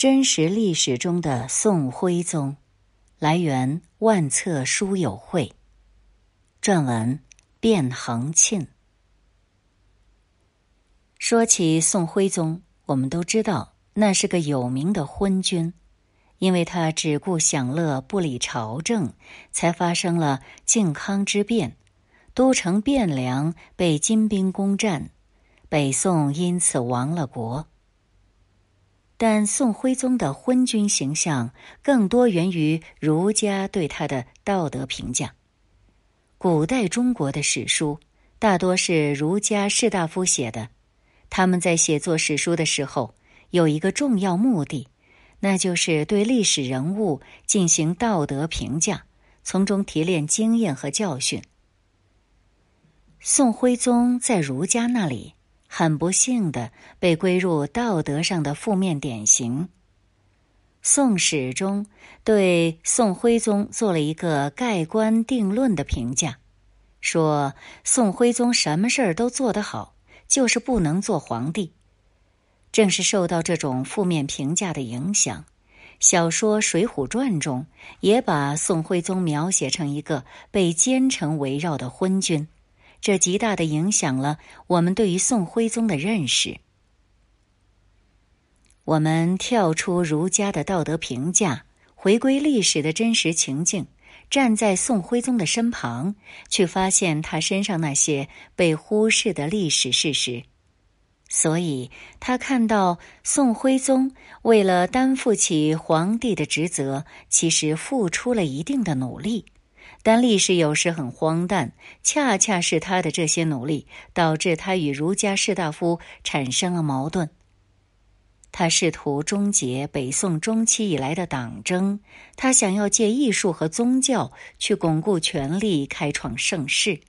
真实历史中的宋徽宗，来源万册书友会。撰文卞恒庆。说起宋徽宗，我们都知道那是个有名的昏君，因为他只顾享乐，不理朝政，才发生了靖康之变，都城汴梁被金兵攻占，北宋因此亡了国。但宋徽宗的昏君形象更多源于儒家对他的道德评价。古代中国的史书大多是儒家士大夫写的，他们在写作史书的时候有一个重要目的，那就是对历史人物进行道德评价，从中提炼经验和教训。宋徽宗在儒家那里。很不幸的被归入道德上的负面典型。《宋史》中对宋徽宗做了一个盖棺定论的评价，说宋徽宗什么事儿都做得好，就是不能做皇帝。正是受到这种负面评价的影响，小说《水浒传》中也把宋徽宗描写成一个被奸臣围绕的昏君。这极大的影响了我们对于宋徽宗的认识。我们跳出儒家的道德评价，回归历史的真实情境，站在宋徽宗的身旁，去发现他身上那些被忽视的历史事实。所以，他看到宋徽宗为了担负起皇帝的职责，其实付出了一定的努力。但历史有时很荒诞，恰恰是他的这些努力，导致他与儒家士大夫产生了矛盾。他试图终结北宋中期以来的党争，他想要借艺术和宗教去巩固权力，开创盛世。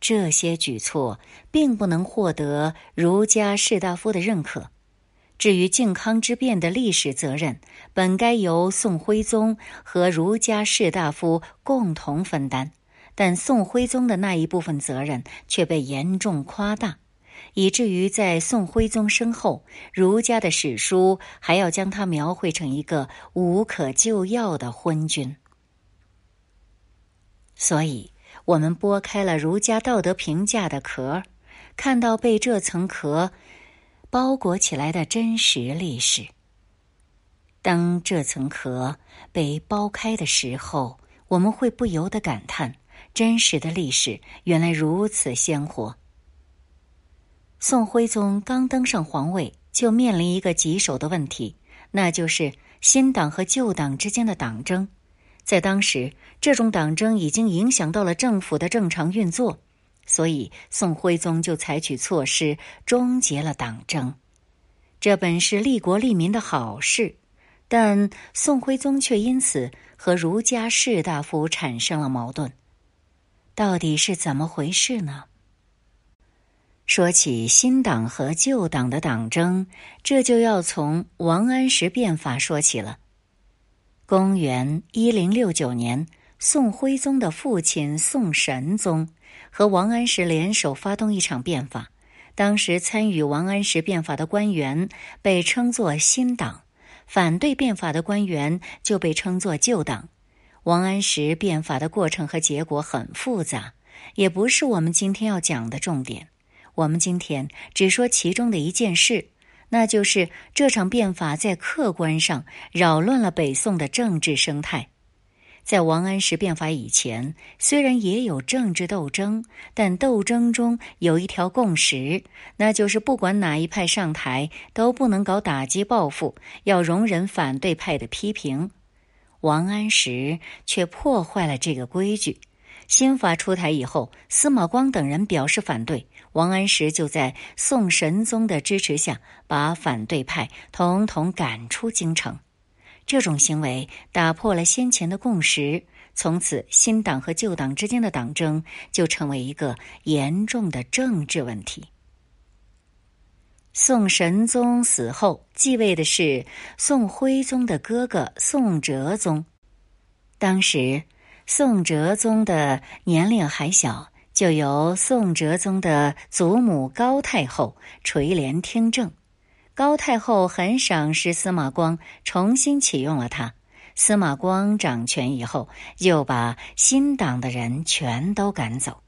这些举措并不能获得儒家士大夫的认可。至于靖康之变的历史责任，本该由宋徽宗和儒家士大夫共同分担，但宋徽宗的那一部分责任却被严重夸大，以至于在宋徽宗身后，儒家的史书还要将他描绘成一个无可救药的昏君。所以，我们剥开了儒家道德评价的壳，看到被这层壳。包裹起来的真实历史。当这层壳被剥开的时候，我们会不由得感叹：真实的历史原来如此鲜活。宋徽宗刚登上皇位，就面临一个棘手的问题，那就是新党和旧党之间的党争。在当时，这种党争已经影响到了政府的正常运作。所以，宋徽宗就采取措施终结了党争。这本是利国利民的好事，但宋徽宗却因此和儒家士大夫产生了矛盾。到底是怎么回事呢？说起新党和旧党的党争，这就要从王安石变法说起了。公元一零六九年，宋徽宗的父亲宋神宗。和王安石联手发动一场变法，当时参与王安石变法的官员被称作新党，反对变法的官员就被称作旧党。王安石变法的过程和结果很复杂，也不是我们今天要讲的重点。我们今天只说其中的一件事，那就是这场变法在客观上扰乱了北宋的政治生态。在王安石变法以前，虽然也有政治斗争，但斗争中有一条共识，那就是不管哪一派上台，都不能搞打击报复，要容忍反对派的批评。王安石却破坏了这个规矩。新法出台以后，司马光等人表示反对，王安石就在宋神宗的支持下，把反对派统统赶出京城。这种行为打破了先前的共识，从此新党和旧党之间的党争就成为一个严重的政治问题。宋神宗死后，继位的是宋徽宗的哥哥宋哲宗。当时，宋哲宗的年龄还小，就由宋哲宗的祖母高太后垂帘听政。高太后很赏识司马光，重新启用了他。司马光掌权以后，又把新党的人全都赶走。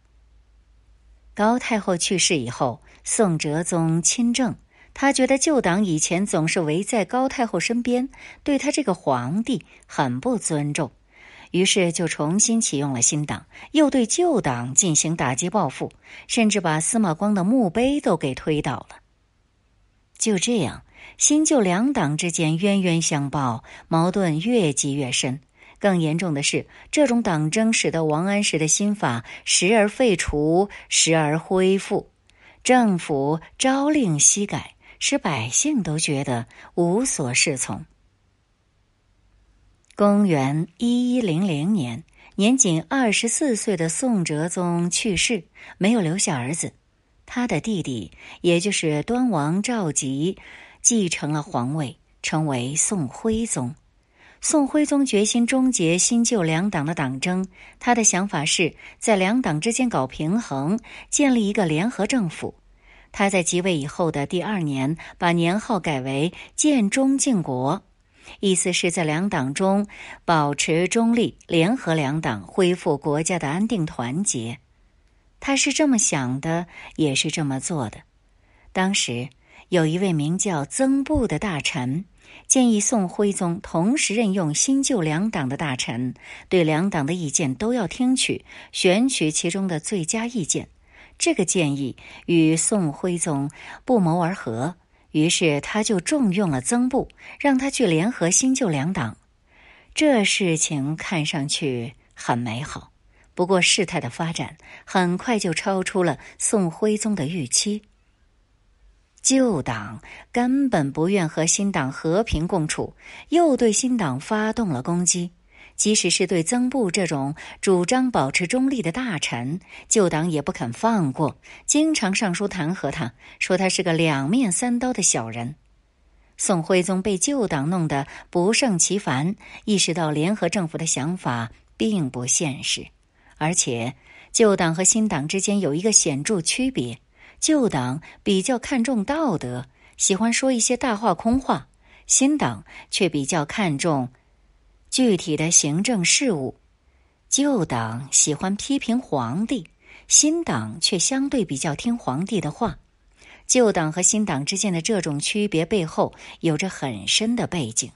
高太后去世以后，宋哲宗亲政，他觉得旧党以前总是围在高太后身边，对他这个皇帝很不尊重。于是就重新启用了新党，又对旧党进行打击报复，甚至把司马光的墓碑都给推倒了。就这样，新旧两党之间冤冤相报，矛盾越积越深。更严重的是，这种党争使得王安石的新法时而废除，时而恢复，政府朝令夕改，使百姓都觉得无所适从。公元一一零零年，年仅二十四岁的宋哲宗去世，没有留下儿子。他的弟弟，也就是端王赵佶，继承了皇位，成为宋徽宗。宋徽宗决心终结新旧两党的党争，他的想法是在两党之间搞平衡，建立一个联合政府。他在即位以后的第二年，把年号改为建中靖国。意思是在两党中保持中立，联合两党，恢复国家的安定团结。他是这么想的，也是这么做的。当时有一位名叫曾布的大臣，建议宋徽宗同时任用新旧两党的大臣，对两党的意见都要听取，选取其中的最佳意见。这个建议与宋徽宗不谋而合。于是他就重用了曾布，让他去联合新旧两党。这事情看上去很美好，不过事态的发展很快就超出了宋徽宗的预期。旧党根本不愿和新党和平共处，又对新党发动了攻击。即使是对曾布这种主张保持中立的大臣，旧党也不肯放过，经常上书弹劾他，说他是个两面三刀的小人。宋徽宗被旧党弄得不胜其烦，意识到联合政府的想法并不现实，而且旧党和新党之间有一个显著区别：旧党比较看重道德，喜欢说一些大话空话；新党却比较看重。具体的行政事务，旧党喜欢批评皇帝，新党却相对比较听皇帝的话。旧党和新党之间的这种区别背后有着很深的背景。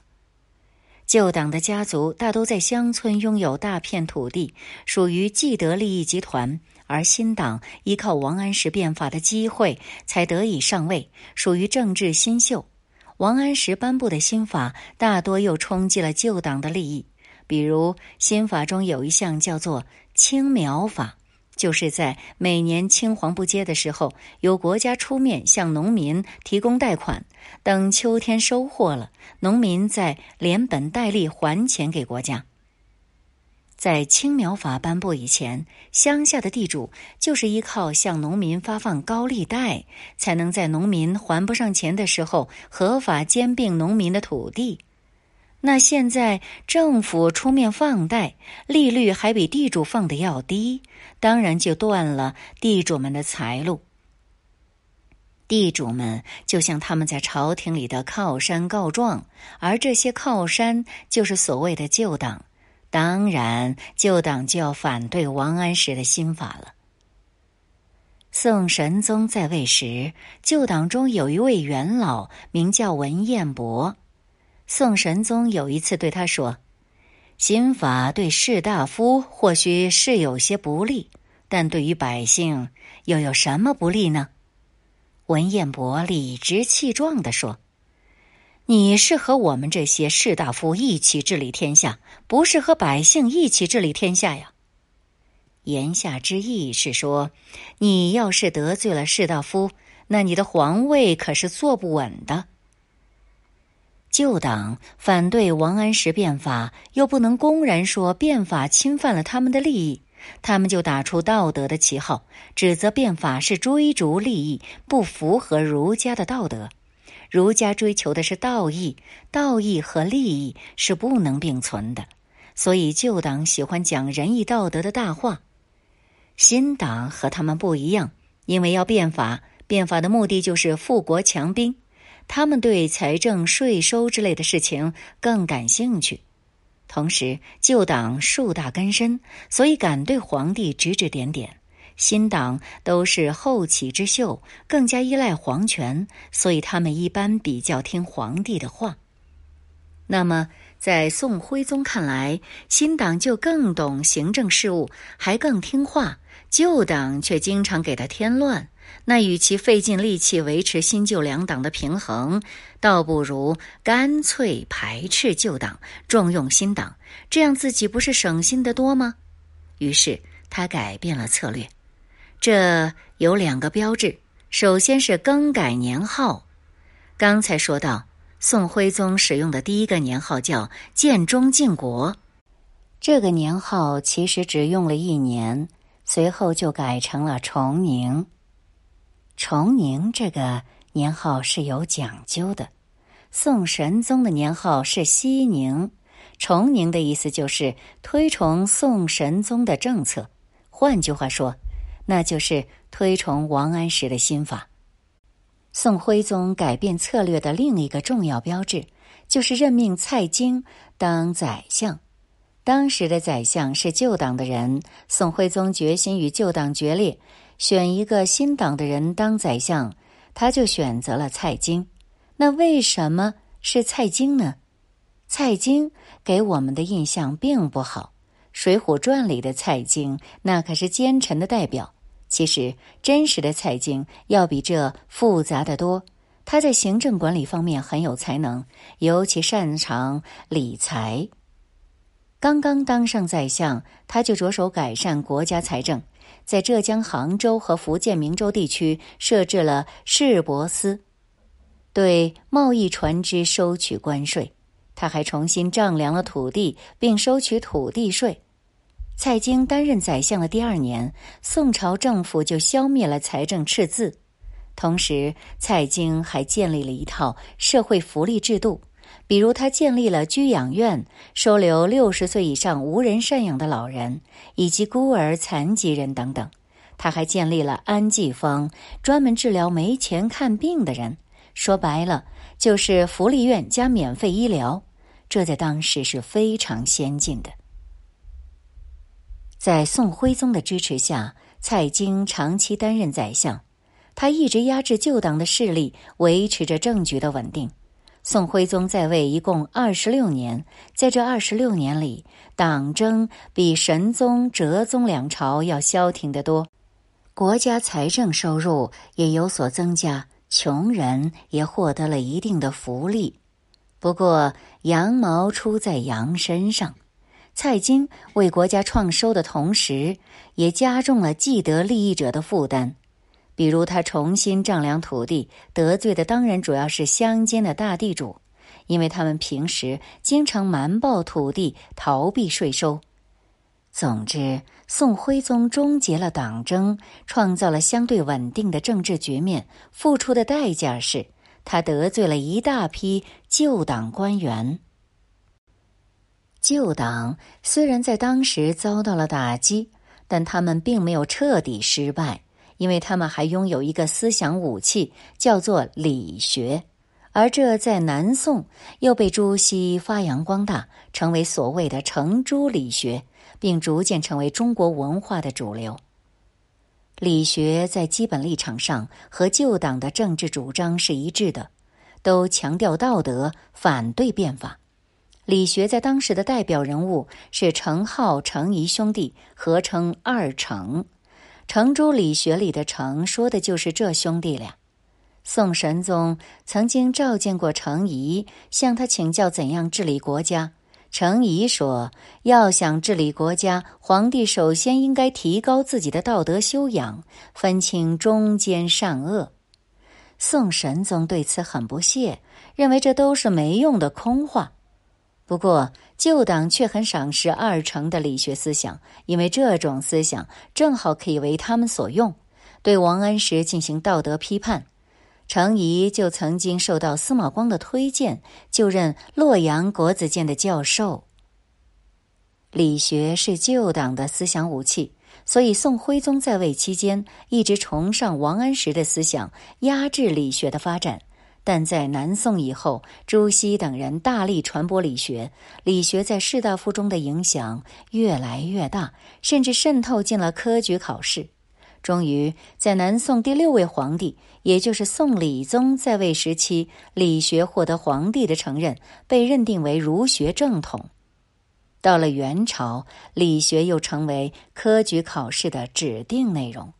旧党的家族大都在乡村拥有大片土地，属于既得利益集团；而新党依靠王安石变法的机会才得以上位，属于政治新秀。王安石颁布的新法大多又冲击了旧党的利益，比如新法中有一项叫做青苗法，就是在每年青黄不接的时候，由国家出面向农民提供贷款，等秋天收获了，农民再连本带利还钱给国家。在青苗法颁布以前，乡下的地主就是依靠向农民发放高利贷，才能在农民还不上钱的时候合法兼并农民的土地。那现在政府出面放贷，利率还比地主放的要低，当然就断了地主们的财路。地主们就向他们在朝廷里的靠山告状，而这些靠山就是所谓的旧党。当然，旧党就要反对王安石的新法了。宋神宗在位时，旧党中有一位元老，名叫文彦博。宋神宗有一次对他说：“新法对士大夫或许是有些不利，但对于百姓又有什么不利呢？”文彦博理直气壮地说。你是和我们这些士大夫一起治理天下，不是和百姓一起治理天下呀。言下之意是说，你要是得罪了士大夫，那你的皇位可是坐不稳的。旧党反对王安石变法，又不能公然说变法侵犯了他们的利益，他们就打出道德的旗号，指责变法是追逐利益，不符合儒家的道德。儒家追求的是道义，道义和利益是不能并存的，所以旧党喜欢讲仁义道德的大话。新党和他们不一样，因为要变法，变法的目的就是富国强兵。他们对财政、税收之类的事情更感兴趣。同时，旧党树大根深，所以敢对皇帝指指点点；新党都是后起之秀，更加依赖皇权，所以他们一般比较听皇帝的话。那么，在宋徽宗看来，新党就更懂行政事务，还更听话；旧党却经常给他添乱。那与其费尽力气维持新旧两党的平衡，倒不如干脆排斥旧党，重用新党，这样自己不是省心得多吗？于是他改变了策略。这有两个标志：首先是更改年号。刚才说到，宋徽宗使用的第一个年号叫建中靖国，这个年号其实只用了一年，随后就改成了崇宁。崇宁这个年号是有讲究的，宋神宗的年号是熙宁，崇宁的意思就是推崇宋神宗的政策，换句话说，那就是推崇王安石的新法。宋徽宗改变策略的另一个重要标志，就是任命蔡京当宰相。当时的宰相是旧党的人，宋徽宗决心与旧党决裂。选一个新党的人当宰相，他就选择了蔡京。那为什么是蔡京呢？蔡京给我们的印象并不好，《水浒传》里的蔡京那可是奸臣的代表。其实真实的蔡京要比这复杂的多。他在行政管理方面很有才能，尤其擅长理财。刚刚当上宰相，他就着手改善国家财政。在浙江杭州和福建明州地区设置了市舶司，对贸易船只收取关税。他还重新丈量了土地，并收取土地税。蔡京担任宰相的第二年，宋朝政府就消灭了财政赤字。同时，蔡京还建立了一套社会福利制度。比如，他建立了居养院，收留六十岁以上无人赡养的老人，以及孤儿、残疾人等等。他还建立了安济坊，专门治疗没钱看病的人。说白了，就是福利院加免费医疗。这在当时是非常先进的。在宋徽宗的支持下，蔡京长期担任宰相，他一直压制旧党的势力，维持着政局的稳定。宋徽宗在位一共二十六年，在这二十六年里，党争比神宗、哲宗两朝要消停得多，国家财政收入也有所增加，穷人也获得了一定的福利。不过，羊毛出在羊身上，蔡京为国家创收的同时，也加重了既得利益者的负担。比如，他重新丈量土地，得罪的当然主要是乡间的大地主，因为他们平时经常瞒报土地，逃避税收。总之，宋徽宗终结了党争，创造了相对稳定的政治局面，付出的代价是他得罪了一大批旧党官员。旧党虽然在当时遭到了打击，但他们并没有彻底失败。因为他们还拥有一个思想武器，叫做理学，而这在南宋又被朱熹发扬光大，成为所谓的程朱理学，并逐渐成为中国文化的主流。理学在基本立场上和旧党的政治主张是一致的，都强调道德，反对变法。理学在当时的代表人物是程颢、程颐兄弟，合称二程。程朱理学里的“程”说的就是这兄弟俩。宋神宗曾经召见过程颐，向他请教怎样治理国家。程颐说：“要想治理国家，皇帝首先应该提高自己的道德修养，分清忠奸善恶。”宋神宗对此很不屑，认为这都是没用的空话。不过，旧党却很赏识二程的理学思想，因为这种思想正好可以为他们所用，对王安石进行道德批判。程颐就曾经受到司马光的推荐，就任洛阳国子监的教授。理学是旧党的思想武器，所以宋徽宗在位期间一直崇尚王安石的思想，压制理学的发展。但在南宋以后，朱熹等人大力传播理学，理学在士大夫中的影响越来越大，甚至渗透进了科举考试。终于，在南宋第六位皇帝，也就是宋理宗在位时期，理学获得皇帝的承认，被认定为儒学正统。到了元朝，理学又成为科举考试的指定内容。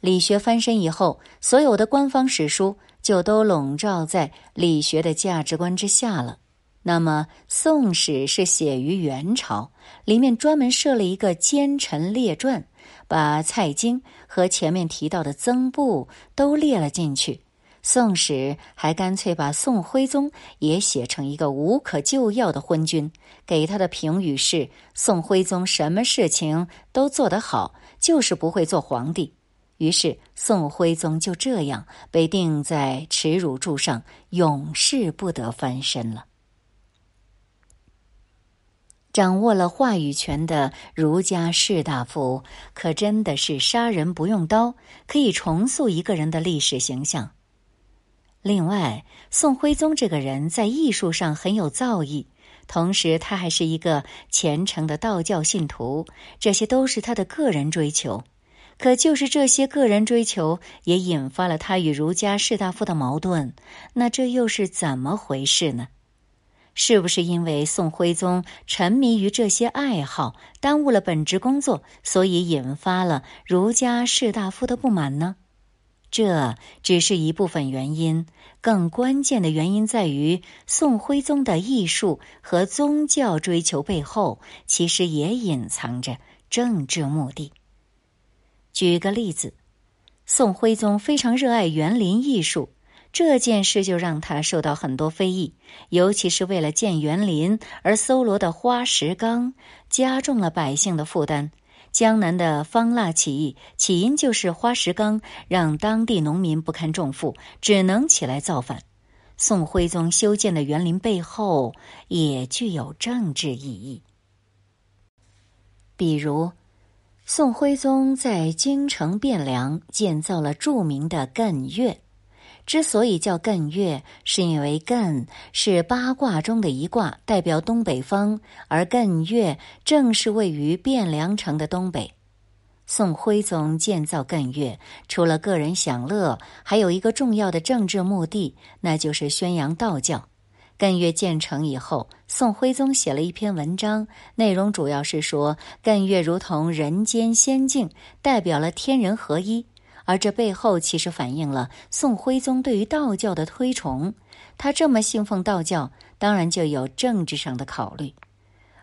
理学翻身以后，所有的官方史书就都笼罩在理学的价值观之下了。那么，《宋史》是写于元朝，里面专门设了一个奸臣列传，把蔡京和前面提到的曾布都列了进去。《宋史》还干脆把宋徽宗也写成一个无可救药的昏君，给他的评语是：宋徽宗什么事情都做得好，就是不会做皇帝。于是，宋徽宗就这样被钉在耻辱柱上，永世不得翻身了。掌握了话语权的儒家士大夫，可真的是杀人不用刀，可以重塑一个人的历史形象。另外，宋徽宗这个人在艺术上很有造诣，同时他还是一个虔诚的道教信徒，这些都是他的个人追求。可就是这些个人追求，也引发了他与儒家士大夫的矛盾。那这又是怎么回事呢？是不是因为宋徽宗沉迷于这些爱好，耽误了本职工作，所以引发了儒家士大夫的不满呢？这只是一部分原因，更关键的原因在于宋徽宗的艺术和宗教追求背后，其实也隐藏着政治目的。举个例子，宋徽宗非常热爱园林艺术，这件事就让他受到很多非议，尤其是为了建园林而搜罗的花石纲，加重了百姓的负担。江南的方腊起义起因就是花石纲让当地农民不堪重负，只能起来造反。宋徽宗修建的园林背后也具有政治意义，比如。宋徽宗在京城汴梁建造了著名的艮岳。之所以叫艮岳，是因为艮是八卦中的一卦，代表东北方，而艮岳正是位于汴梁城的东北。宋徽宗建造艮岳，除了个人享乐，还有一个重要的政治目的，那就是宣扬道教。艮岳建成以后，宋徽宗写了一篇文章，内容主要是说艮岳如同人间仙境，代表了天人合一。而这背后其实反映了宋徽宗对于道教的推崇。他这么信奉道教，当然就有政治上的考虑。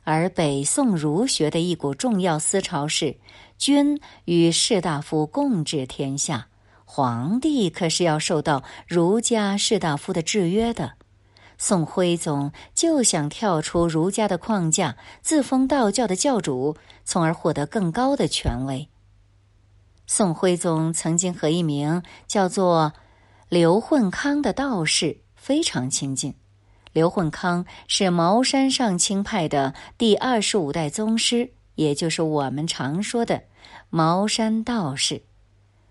而北宋儒学的一股重要思潮是：君与士大夫共治天下，皇帝可是要受到儒家士大夫的制约的。宋徽宗就想跳出儒家的框架，自封道教的教主，从而获得更高的权威。宋徽宗曾经和一名叫做刘混康的道士非常亲近。刘混康是茅山上清派的第二十五代宗师，也就是我们常说的茅山道士。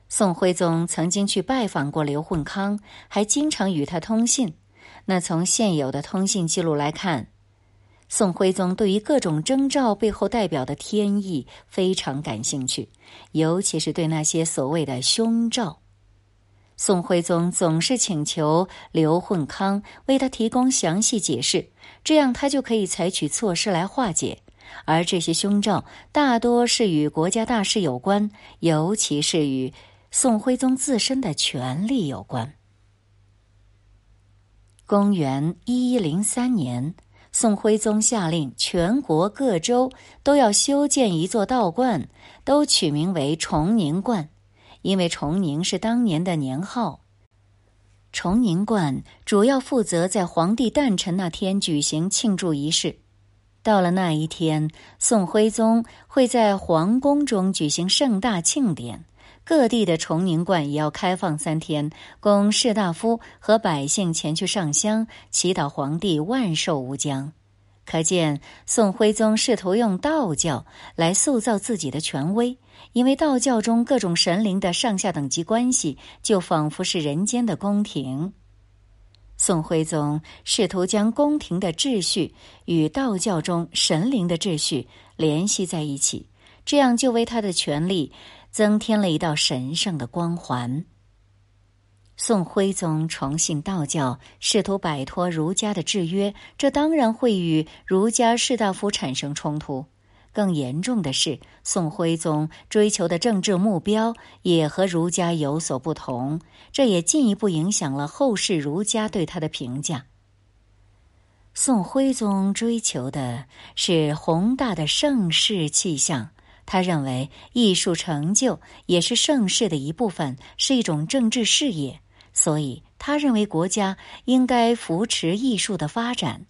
宋徽宗曾经去拜访过刘混康，还经常与他通信。那从现有的通信记录来看，宋徽宗对于各种征兆背后代表的天意非常感兴趣，尤其是对那些所谓的凶兆。宋徽宗总是请求刘混康为他提供详细解释，这样他就可以采取措施来化解。而这些凶兆大多是与国家大事有关，尤其是与宋徽宗自身的权力有关。公元一一零三年，宋徽宗下令全国各州都要修建一座道观，都取名为崇宁观，因为崇宁是当年的年号。崇宁观主要负责在皇帝诞辰那天举行庆祝仪式。到了那一天，宋徽宗会在皇宫中举行盛大庆典。各地的崇宁观也要开放三天，供士大夫和百姓前去上香，祈祷皇帝万寿无疆。可见宋徽宗试图用道教来塑造自己的权威，因为道教中各种神灵的上下等级关系，就仿佛是人间的宫廷。宋徽宗试图将宫廷的秩序与道教中神灵的秩序联系在一起，这样就为他的权力增添了一道神圣的光环。宋徽宗崇信道教，试图摆脱儒家的制约，这当然会与儒家士大夫产生冲突。更严重的是，宋徽宗追求的政治目标也和儒家有所不同，这也进一步影响了后世儒家对他的评价。宋徽宗追求的是宏大的盛世气象，他认为艺术成就也是盛世的一部分，是一种政治事业。所以，他认为国家应该扶持艺术的发展。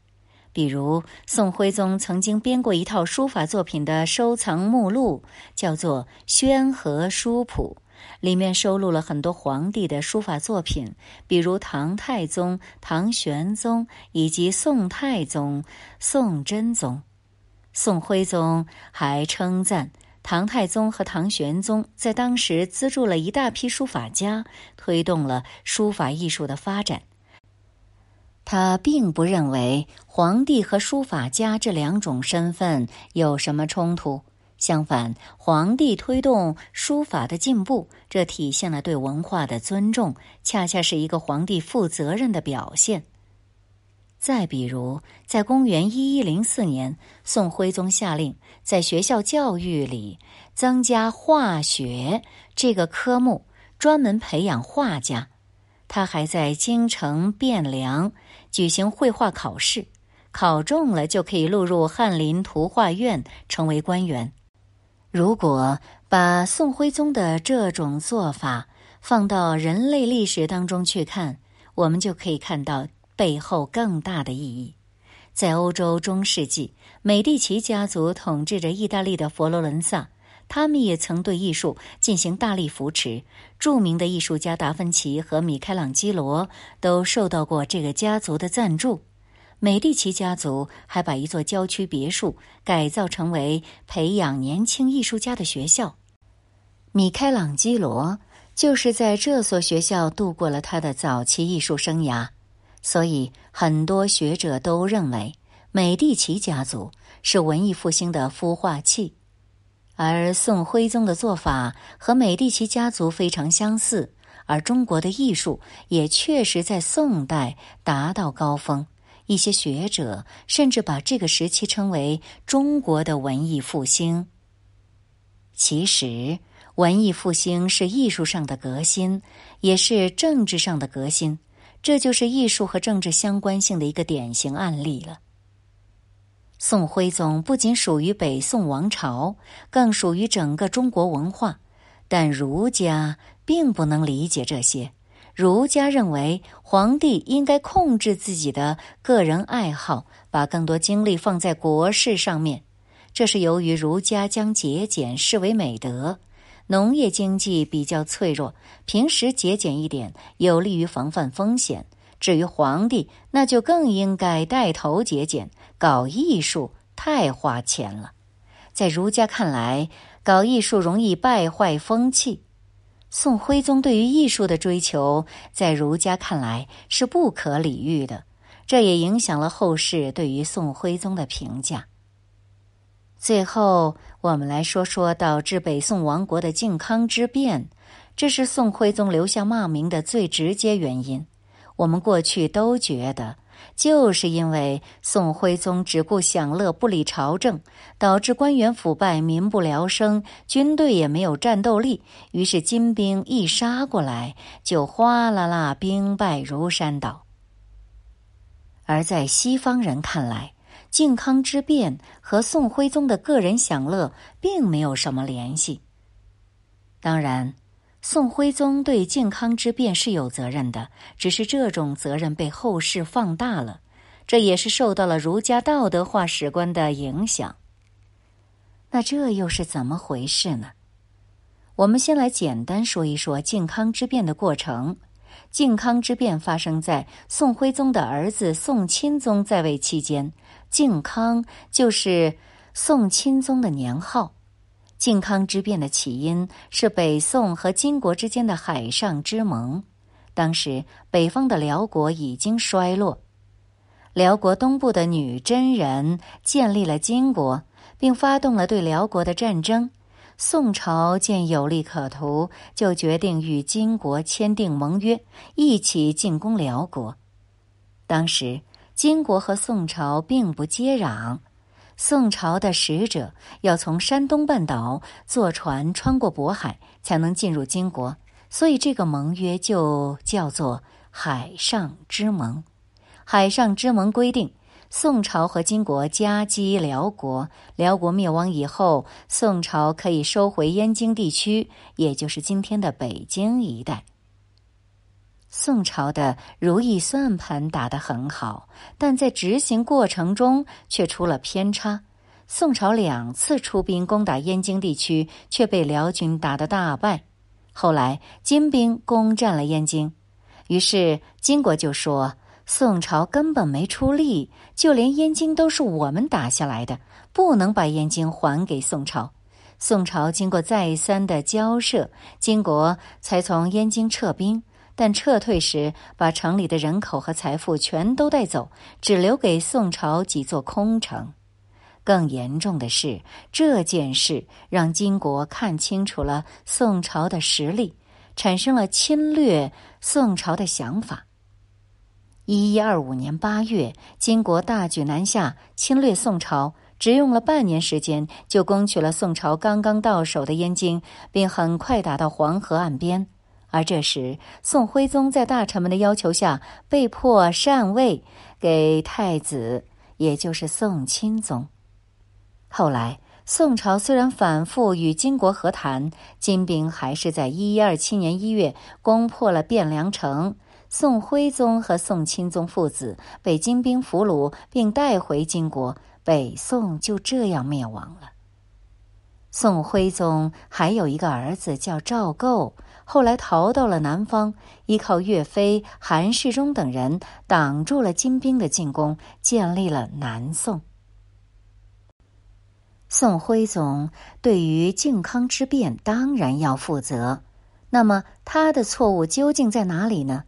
比如，宋徽宗曾经编过一套书法作品的收藏目录，叫做《宣和书谱》，里面收录了很多皇帝的书法作品，比如唐太宗、唐玄宗以及宋太宗、宋真宗。宋徽宗还称赞。唐太宗和唐玄宗在当时资助了一大批书法家，推动了书法艺术的发展。他并不认为皇帝和书法家这两种身份有什么冲突，相反，皇帝推动书法的进步，这体现了对文化的尊重，恰恰是一个皇帝负责任的表现。再比如，在公元一一零四年，宋徽宗下令在学校教育里增加化学这个科目，专门培养画家。他还在京城汴梁举行绘画考试，考中了就可以录入翰林图画院，成为官员。如果把宋徽宗的这种做法放到人类历史当中去看，我们就可以看到。背后更大的意义，在欧洲中世纪，美第奇家族统治着意大利的佛罗伦萨，他们也曾对艺术进行大力扶持。著名的艺术家达芬奇和米开朗基罗都受到过这个家族的赞助。美第奇家族还把一座郊区别墅改造成为培养年轻艺术家的学校。米开朗基罗就是在这所学校度过了他的早期艺术生涯。所以，很多学者都认为，美第奇家族是文艺复兴的孵化器，而宋徽宗的做法和美第奇家族非常相似。而中国的艺术也确实在宋代达到高峰，一些学者甚至把这个时期称为中国的文艺复兴。其实，文艺复兴是艺术上的革新，也是政治上的革新。这就是艺术和政治相关性的一个典型案例了。宋徽宗不仅属于北宋王朝，更属于整个中国文化，但儒家并不能理解这些。儒家认为，皇帝应该控制自己的个人爱好，把更多精力放在国事上面。这是由于儒家将节俭视为美德。农业经济比较脆弱，平时节俭一点有利于防范风险。至于皇帝，那就更应该带头节俭。搞艺术太花钱了，在儒家看来，搞艺术容易败坏风气。宋徽宗对于艺术的追求，在儒家看来是不可理喻的，这也影响了后世对于宋徽宗的评价。最后，我们来说说导致北宋亡国的靖康之变，这是宋徽宗留下骂名的最直接原因。我们过去都觉得，就是因为宋徽宗只顾享乐，不理朝政，导致官员腐败，民不聊生，军队也没有战斗力，于是金兵一杀过来，就哗啦啦兵败如山倒。而在西方人看来，靖康之变和宋徽宗的个人享乐并没有什么联系。当然，宋徽宗对靖康之变是有责任的，只是这种责任被后世放大了，这也是受到了儒家道德化史观的影响。那这又是怎么回事呢？我们先来简单说一说靖康之变的过程。靖康之变发生在宋徽宗的儿子宋钦宗在位期间。靖康就是宋钦宗的年号。靖康之变的起因是北宋和金国之间的海上之盟。当时北方的辽国已经衰落，辽国东部的女真人建立了金国，并发动了对辽国的战争。宋朝见有利可图，就决定与金国签订盟约，一起进攻辽国。当时金国和宋朝并不接壤，宋朝的使者要从山东半岛坐船穿过渤海，才能进入金国，所以这个盟约就叫做海上之盟。海上之盟规定。宋朝和金国夹击辽国，辽国灭亡以后，宋朝可以收回燕京地区，也就是今天的北京一带。宋朝的如意算盘打得很好，但在执行过程中却出了偏差。宋朝两次出兵攻打燕京地区，却被辽军打得大败。后来金兵攻占了燕京，于是金国就说。宋朝根本没出力，就连燕京都是我们打下来的，不能把燕京还给宋朝。宋朝经过再三的交涉，金国才从燕京撤兵，但撤退时把城里的人口和财富全都带走，只留给宋朝几座空城。更严重的是，这件事让金国看清楚了宋朝的实力，产生了侵略宋朝的想法。一一二五年八月，金国大举南下侵略宋朝，只用了半年时间就攻取了宋朝刚刚到手的燕京，并很快打到黄河岸边。而这时，宋徽宗在大臣们的要求下，被迫禅位给太子，也就是宋钦宗。后来，宋朝虽然反复与金国和谈，金兵还是在一一二七年一月攻破了汴梁城。宋徽宗和宋钦宗父子被金兵俘虏，并带回金国，北宋就这样灭亡了。宋徽宗还有一个儿子叫赵构，后来逃到了南方，依靠岳飞、韩世忠等人挡住了金兵的进攻，建立了南宋。宋徽宗对于靖康之变当然要负责，那么他的错误究竟在哪里呢？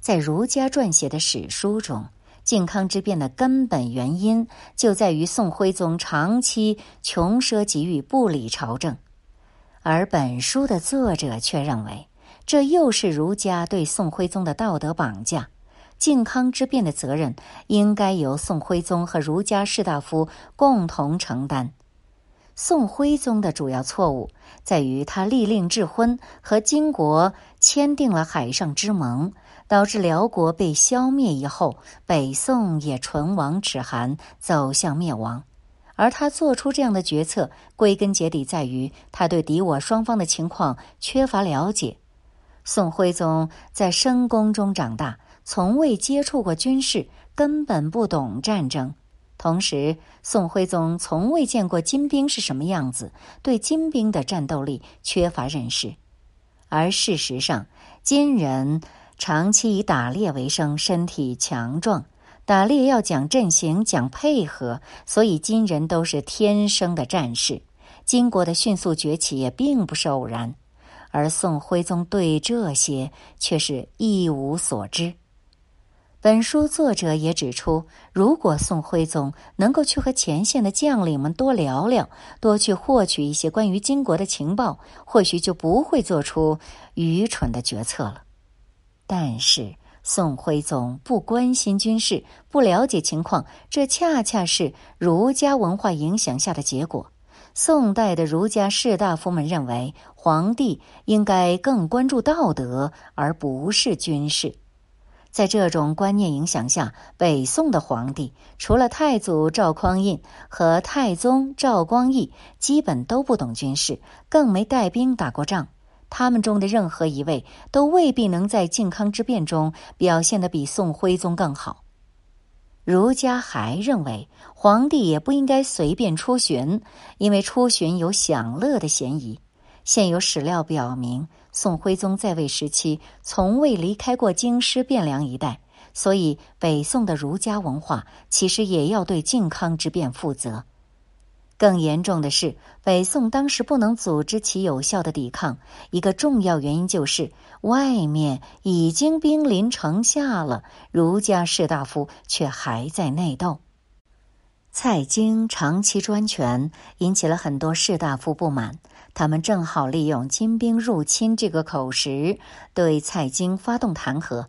在儒家撰写的史书中，靖康之变的根本原因就在于宋徽宗长期穷奢极欲、不理朝政，而本书的作者却认为，这又是儒家对宋徽宗的道德绑架。靖康之变的责任应该由宋徽宗和儒家士大夫共同承担。宋徽宗的主要错误在于他利令智昏，和金国签订了海上之盟。导致辽国被消灭以后，北宋也唇亡齿寒，走向灭亡。而他做出这样的决策，归根结底在于他对敌我双方的情况缺乏了解。宋徽宗在深宫中长大，从未接触过军事，根本不懂战争。同时，宋徽宗从未见过金兵是什么样子，对金兵的战斗力缺乏认识。而事实上，金人。长期以打猎为生，身体强壮。打猎要讲阵型，讲配合，所以金人都是天生的战士。金国的迅速崛起也并不是偶然，而宋徽宗对这些却是一无所知。本书作者也指出，如果宋徽宗能够去和前线的将领们多聊聊，多去获取一些关于金国的情报，或许就不会做出愚蠢的决策了。但是宋徽宗不关心军事，不了解情况，这恰恰是儒家文化影响下的结果。宋代的儒家士大夫们认为，皇帝应该更关注道德，而不是军事。在这种观念影响下，北宋的皇帝除了太祖赵匡胤和太宗赵光义，基本都不懂军事，更没带兵打过仗。他们中的任何一位都未必能在靖康之变中表现的比宋徽宗更好。儒家还认为，皇帝也不应该随便出巡，因为出巡有享乐的嫌疑。现有史料表明，宋徽宗在位时期从未离开过京师汴梁一带，所以北宋的儒家文化其实也要对靖康之变负责。更严重的是，北宋当时不能组织起有效的抵抗，一个重要原因就是外面已经兵临城下了，儒家士大夫却还在内斗。蔡京长期专权，引起了很多士大夫不满，他们正好利用“金兵入侵”这个口实，对蔡京发动弹劾。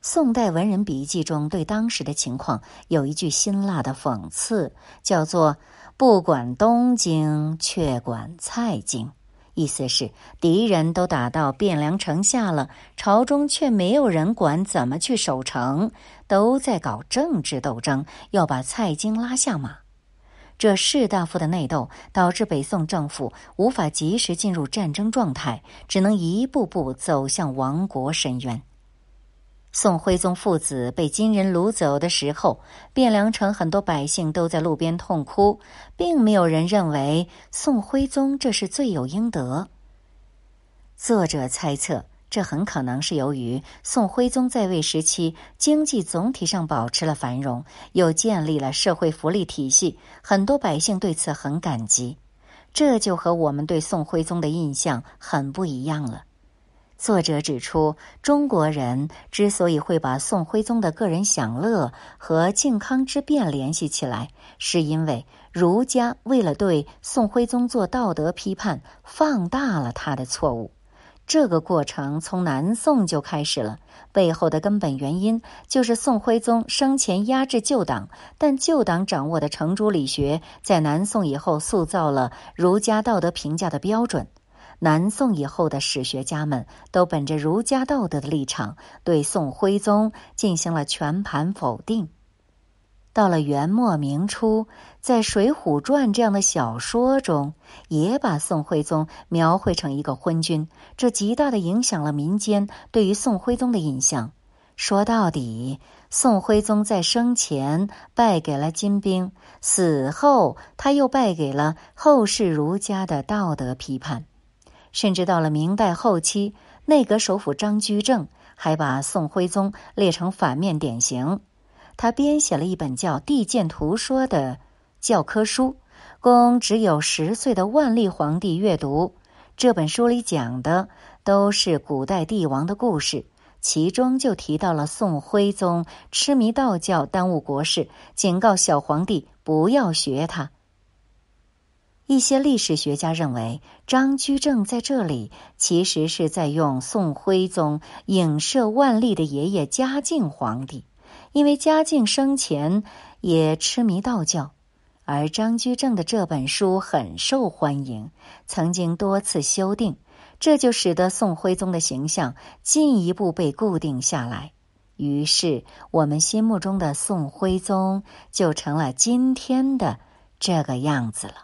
宋代文人笔记中对当时的情况有一句辛辣的讽刺，叫做。不管东京，却管蔡京，意思是敌人都打到汴梁城下了，朝中却没有人管怎么去守城，都在搞政治斗争，要把蔡京拉下马。这士大夫的内斗，导致北宋政府无法及时进入战争状态，只能一步步走向亡国深渊。宋徽宗父子被金人掳走的时候，汴梁城很多百姓都在路边痛哭，并没有人认为宋徽宗这是罪有应得。作者猜测，这很可能是由于宋徽宗在位时期经济总体上保持了繁荣，又建立了社会福利体系，很多百姓对此很感激。这就和我们对宋徽宗的印象很不一样了。作者指出，中国人之所以会把宋徽宗的个人享乐和靖康之变联系起来，是因为儒家为了对宋徽宗做道德批判，放大了他的错误。这个过程从南宋就开始了，背后的根本原因就是宋徽宗生前压制旧党，但旧党掌握的程朱理学，在南宋以后塑造了儒家道德评价的标准。南宋以后的史学家们都本着儒家道德的立场，对宋徽宗进行了全盘否定。到了元末明初，在《水浒传》这样的小说中，也把宋徽宗描绘成一个昏君，这极大的影响了民间对于宋徽宗的印象。说到底，宋徽宗在生前败给了金兵，死后他又败给了后世儒家的道德批判。甚至到了明代后期，内阁首辅张居正还把宋徽宗列成反面典型。他编写了一本叫《帝鉴图说》的教科书，供只有十岁的万历皇帝阅读。这本书里讲的都是古代帝王的故事，其中就提到了宋徽宗痴迷道教，耽误国事，警告小皇帝不要学他。一些历史学家认为，张居正在这里其实是在用宋徽宗影射万历的爷爷嘉靖皇帝，因为嘉靖生前也痴迷道教，而张居正的这本书很受欢迎，曾经多次修订，这就使得宋徽宗的形象进一步被固定下来，于是我们心目中的宋徽宗就成了今天的这个样子了。